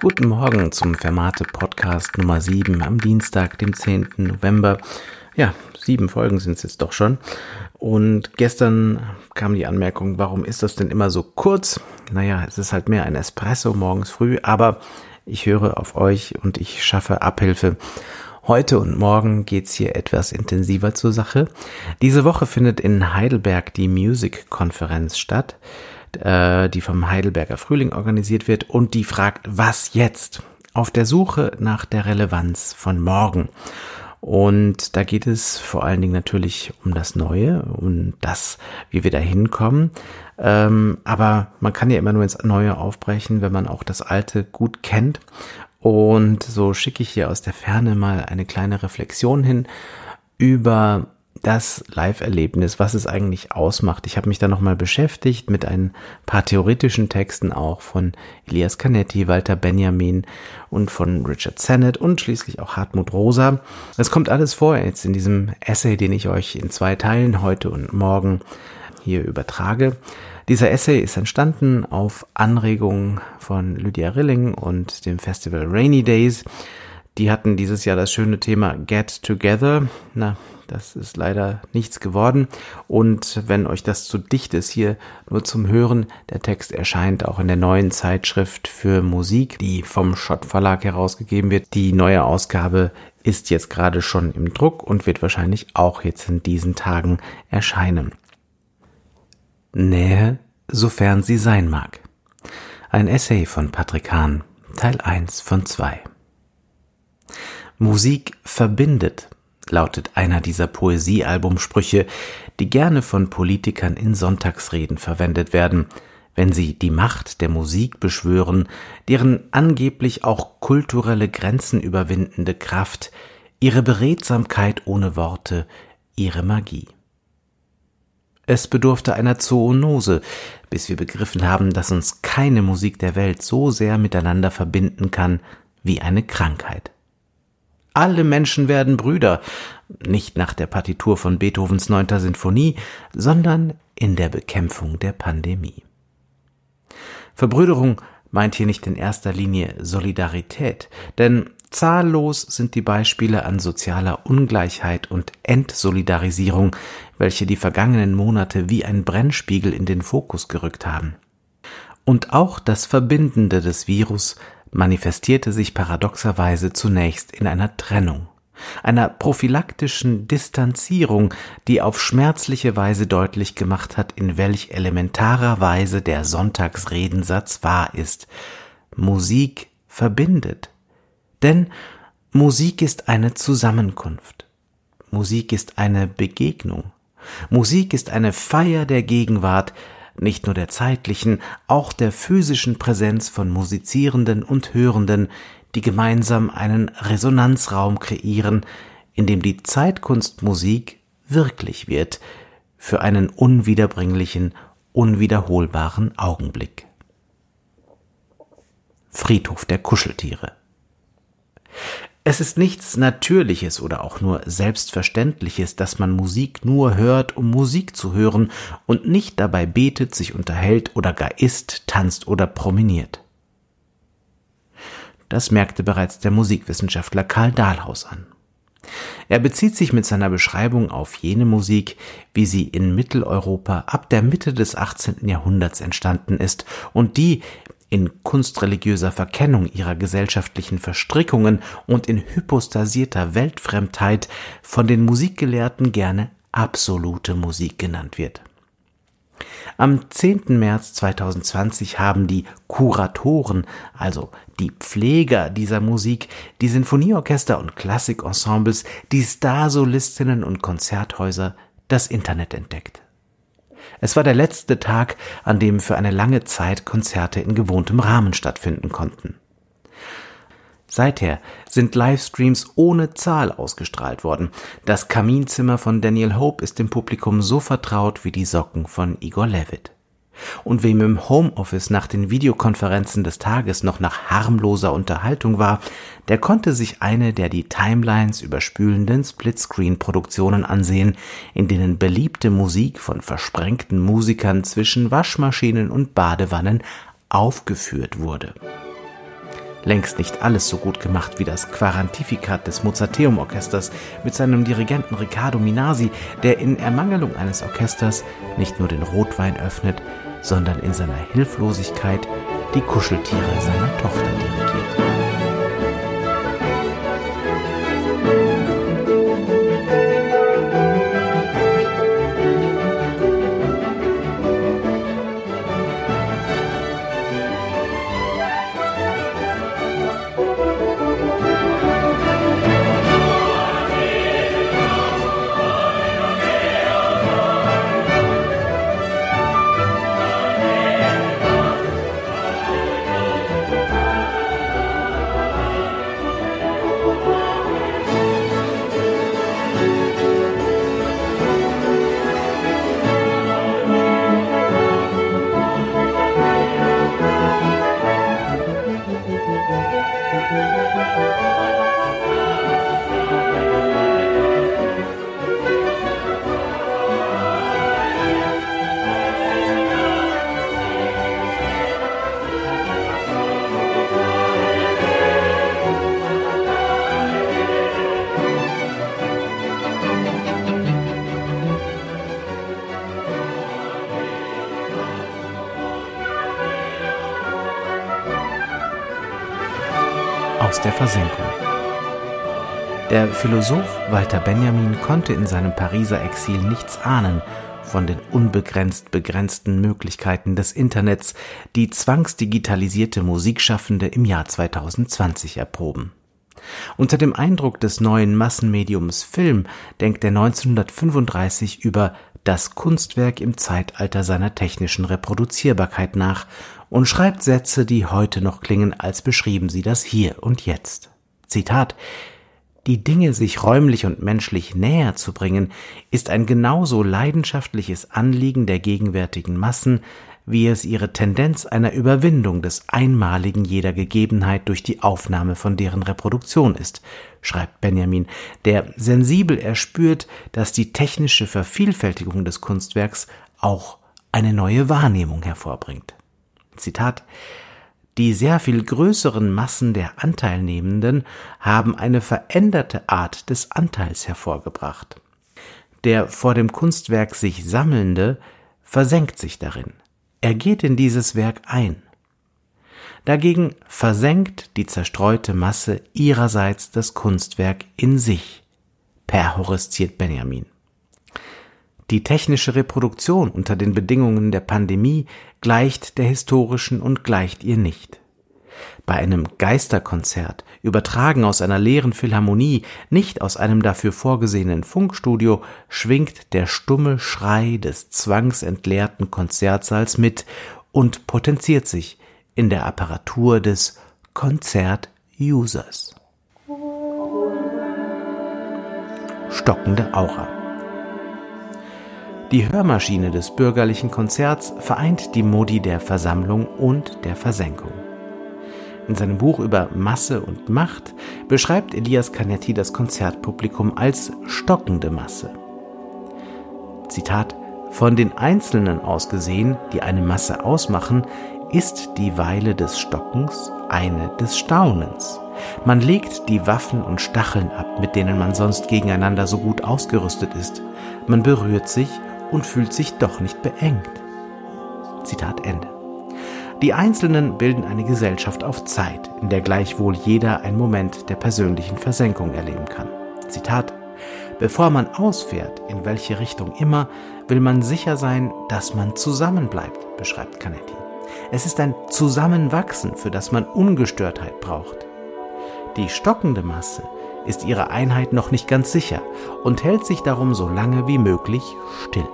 Guten Morgen zum Fermate Podcast Nummer 7 am Dienstag, dem 10. November. Ja, sieben Folgen sind es jetzt doch schon. Und gestern kam die Anmerkung, warum ist das denn immer so kurz? Naja, es ist halt mehr ein Espresso morgens früh, aber ich höre auf euch und ich schaffe Abhilfe. Heute und morgen geht's hier etwas intensiver zur Sache. Diese Woche findet in Heidelberg die Music-Konferenz statt. Äh, die vom Heidelberger Frühling organisiert wird und die fragt, was jetzt? Auf der Suche nach der Relevanz von morgen. Und da geht es vor allen Dingen natürlich um das Neue, um das, wie wir da hinkommen. Ähm, aber man kann ja immer nur ins Neue aufbrechen, wenn man auch das Alte gut kennt. Und so schicke ich hier aus der Ferne mal eine kleine Reflexion hin über das Live-Erlebnis, was es eigentlich ausmacht. Ich habe mich da nochmal beschäftigt mit ein paar theoretischen Texten auch von Elias Canetti, Walter Benjamin und von Richard Sennett und schließlich auch Hartmut Rosa. Es kommt alles vor jetzt in diesem Essay, den ich euch in zwei Teilen heute und morgen hier übertrage. Dieser Essay ist entstanden auf Anregung von Lydia Rilling und dem Festival Rainy Days. Die hatten dieses Jahr das schöne Thema Get Together. Na, das ist leider nichts geworden. Und wenn euch das zu dicht ist, hier nur zum Hören, der Text erscheint auch in der neuen Zeitschrift für Musik, die vom Schott Verlag herausgegeben wird. Die neue Ausgabe ist jetzt gerade schon im Druck und wird wahrscheinlich auch jetzt in diesen Tagen erscheinen. Nähe, sofern sie sein mag. Ein Essay von Patrick Hahn, Teil 1 von 2. Musik verbindet, lautet einer dieser Poesiealbumsprüche, die gerne von Politikern in Sonntagsreden verwendet werden, wenn sie die Macht der Musik beschwören, deren angeblich auch kulturelle Grenzen überwindende Kraft, ihre Beredsamkeit ohne Worte, ihre Magie. Es bedurfte einer Zoonose, bis wir begriffen haben, dass uns keine Musik der Welt so sehr miteinander verbinden kann wie eine Krankheit. Alle Menschen werden Brüder, nicht nach der Partitur von Beethovens neunter Sinfonie, sondern in der Bekämpfung der Pandemie. Verbrüderung meint hier nicht in erster Linie Solidarität, denn zahllos sind die Beispiele an sozialer Ungleichheit und Entsolidarisierung, welche die vergangenen Monate wie ein Brennspiegel in den Fokus gerückt haben. Und auch das Verbindende des Virus manifestierte sich paradoxerweise zunächst in einer Trennung, einer prophylaktischen Distanzierung, die auf schmerzliche Weise deutlich gemacht hat, in welch elementarer Weise der Sonntagsredensatz wahr ist. Musik verbindet. Denn Musik ist eine Zusammenkunft. Musik ist eine Begegnung. Musik ist eine Feier der Gegenwart, nicht nur der zeitlichen, auch der physischen Präsenz von Musizierenden und Hörenden, die gemeinsam einen Resonanzraum kreieren, in dem die Zeitkunstmusik wirklich wird, für einen unwiederbringlichen, unwiederholbaren Augenblick. Friedhof der Kuscheltiere es ist nichts Natürliches oder auch nur Selbstverständliches, dass man Musik nur hört, um Musik zu hören und nicht dabei betet, sich unterhält oder gar isst, tanzt oder promeniert. Das merkte bereits der Musikwissenschaftler Karl Dahlhaus an. Er bezieht sich mit seiner Beschreibung auf jene Musik, wie sie in Mitteleuropa ab der Mitte des 18. Jahrhunderts entstanden ist und die in kunstreligiöser Verkennung ihrer gesellschaftlichen Verstrickungen und in hypostasierter Weltfremdheit von den Musikgelehrten gerne absolute Musik genannt wird. Am 10. März 2020 haben die Kuratoren, also die Pfleger dieser Musik, die Sinfonieorchester und Klassikensembles, die Starsolistinnen und Konzerthäuser das Internet entdeckt. Es war der letzte Tag, an dem für eine lange Zeit Konzerte in gewohntem Rahmen stattfinden konnten. Seither sind Livestreams ohne Zahl ausgestrahlt worden. Das Kaminzimmer von Daniel Hope ist dem Publikum so vertraut wie die Socken von Igor Levitt. Und wem im Homeoffice nach den Videokonferenzen des Tages noch nach harmloser Unterhaltung war, der konnte sich eine der die Timelines überspülenden Splitscreen-Produktionen ansehen, in denen beliebte Musik von versprengten Musikern zwischen Waschmaschinen und Badewannen aufgeführt wurde. längst nicht alles so gut gemacht wie das Quarantifikat des Mozarteum Orchesters mit seinem Dirigenten Riccardo Minasi, der in Ermangelung eines Orchesters nicht nur den Rotwein öffnet, sondern in seiner Hilflosigkeit die Kuscheltiere seiner Tochter dirigiert. Aus der Versenkung. Der Philosoph Walter Benjamin konnte in seinem Pariser Exil nichts ahnen von den unbegrenzt begrenzten Möglichkeiten des Internets, die zwangsdigitalisierte Musikschaffende im Jahr 2020 erproben. Unter dem Eindruck des neuen Massenmediums Film denkt er 1935 über das Kunstwerk im Zeitalter seiner technischen Reproduzierbarkeit nach und schreibt Sätze, die heute noch klingen, als beschrieben sie das Hier und Jetzt. Zitat Die Dinge sich räumlich und menschlich näher zu bringen, ist ein genauso leidenschaftliches Anliegen der gegenwärtigen Massen, wie es ihre Tendenz einer Überwindung des Einmaligen jeder Gegebenheit durch die Aufnahme von deren Reproduktion ist, schreibt Benjamin, der sensibel erspürt, dass die technische Vervielfältigung des Kunstwerks auch eine neue Wahrnehmung hervorbringt. Zitat die sehr viel größeren Massen der Anteilnehmenden haben eine veränderte Art des Anteils hervorgebracht. Der vor dem Kunstwerk sich Sammelnde versenkt sich darin. Er geht in dieses Werk ein. Dagegen versenkt die zerstreute Masse ihrerseits das Kunstwerk in sich, perhorresziert Benjamin. Die technische Reproduktion unter den Bedingungen der Pandemie gleicht der historischen und gleicht ihr nicht. Bei einem Geisterkonzert, übertragen aus einer leeren Philharmonie, nicht aus einem dafür vorgesehenen Funkstudio, schwingt der stumme Schrei des zwangsentleerten Konzertsaals mit und potenziert sich in der Apparatur des Konzert-Users. Stockende Aura die Hörmaschine des bürgerlichen Konzerts vereint die Modi der Versammlung und der Versenkung. In seinem Buch über Masse und Macht beschreibt Elias Canetti das Konzertpublikum als stockende Masse. Zitat Von den Einzelnen aus gesehen, die eine Masse ausmachen, ist die Weile des Stockens eine des Staunens. Man legt die Waffen und Stacheln ab, mit denen man sonst gegeneinander so gut ausgerüstet ist. Man berührt sich und fühlt sich doch nicht beengt. Zitat Ende. Die Einzelnen bilden eine Gesellschaft auf Zeit, in der gleichwohl jeder einen Moment der persönlichen Versenkung erleben kann. Zitat Bevor man ausfährt, in welche Richtung immer, will man sicher sein, dass man zusammenbleibt, beschreibt Canetti. Es ist ein Zusammenwachsen, für das man Ungestörtheit braucht. Die stockende Masse ist ihrer Einheit noch nicht ganz sicher und hält sich darum so lange wie möglich still.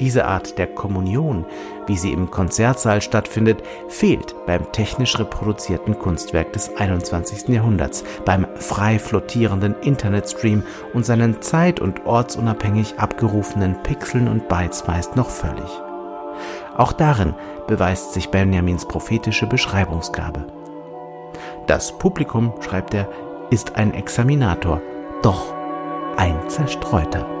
Diese Art der Kommunion, wie sie im Konzertsaal stattfindet, fehlt beim technisch reproduzierten Kunstwerk des 21. Jahrhunderts, beim frei flottierenden Internetstream und seinen zeit- und ortsunabhängig abgerufenen Pixeln und Bytes meist noch völlig. Auch darin beweist sich Benjamins prophetische Beschreibungsgabe. Das Publikum, schreibt er, ist ein Examinator, doch ein Zerstreuter.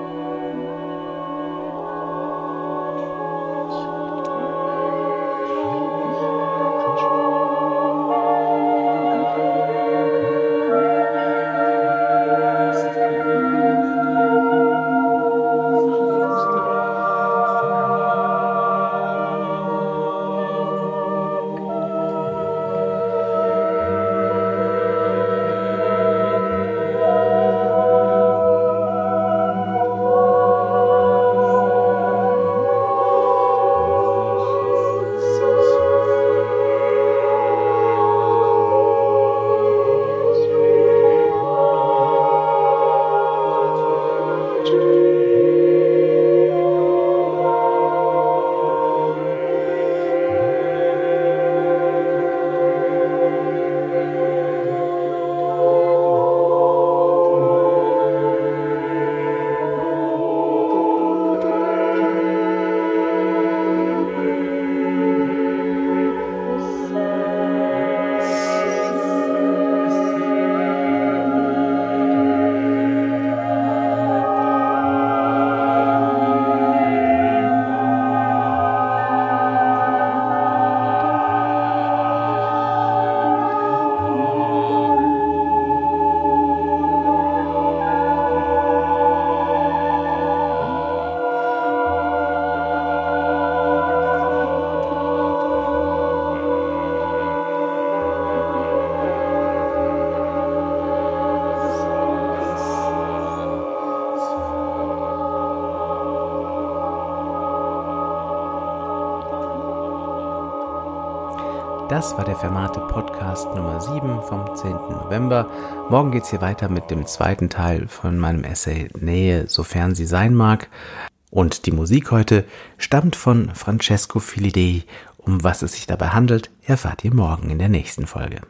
Das war der Fermate Podcast Nummer 7 vom 10. November. Morgen geht's hier weiter mit dem zweiten Teil von meinem Essay Nähe, sofern sie sein mag. Und die Musik heute stammt von Francesco Filidei. Um was es sich dabei handelt, erfahrt ihr morgen in der nächsten Folge.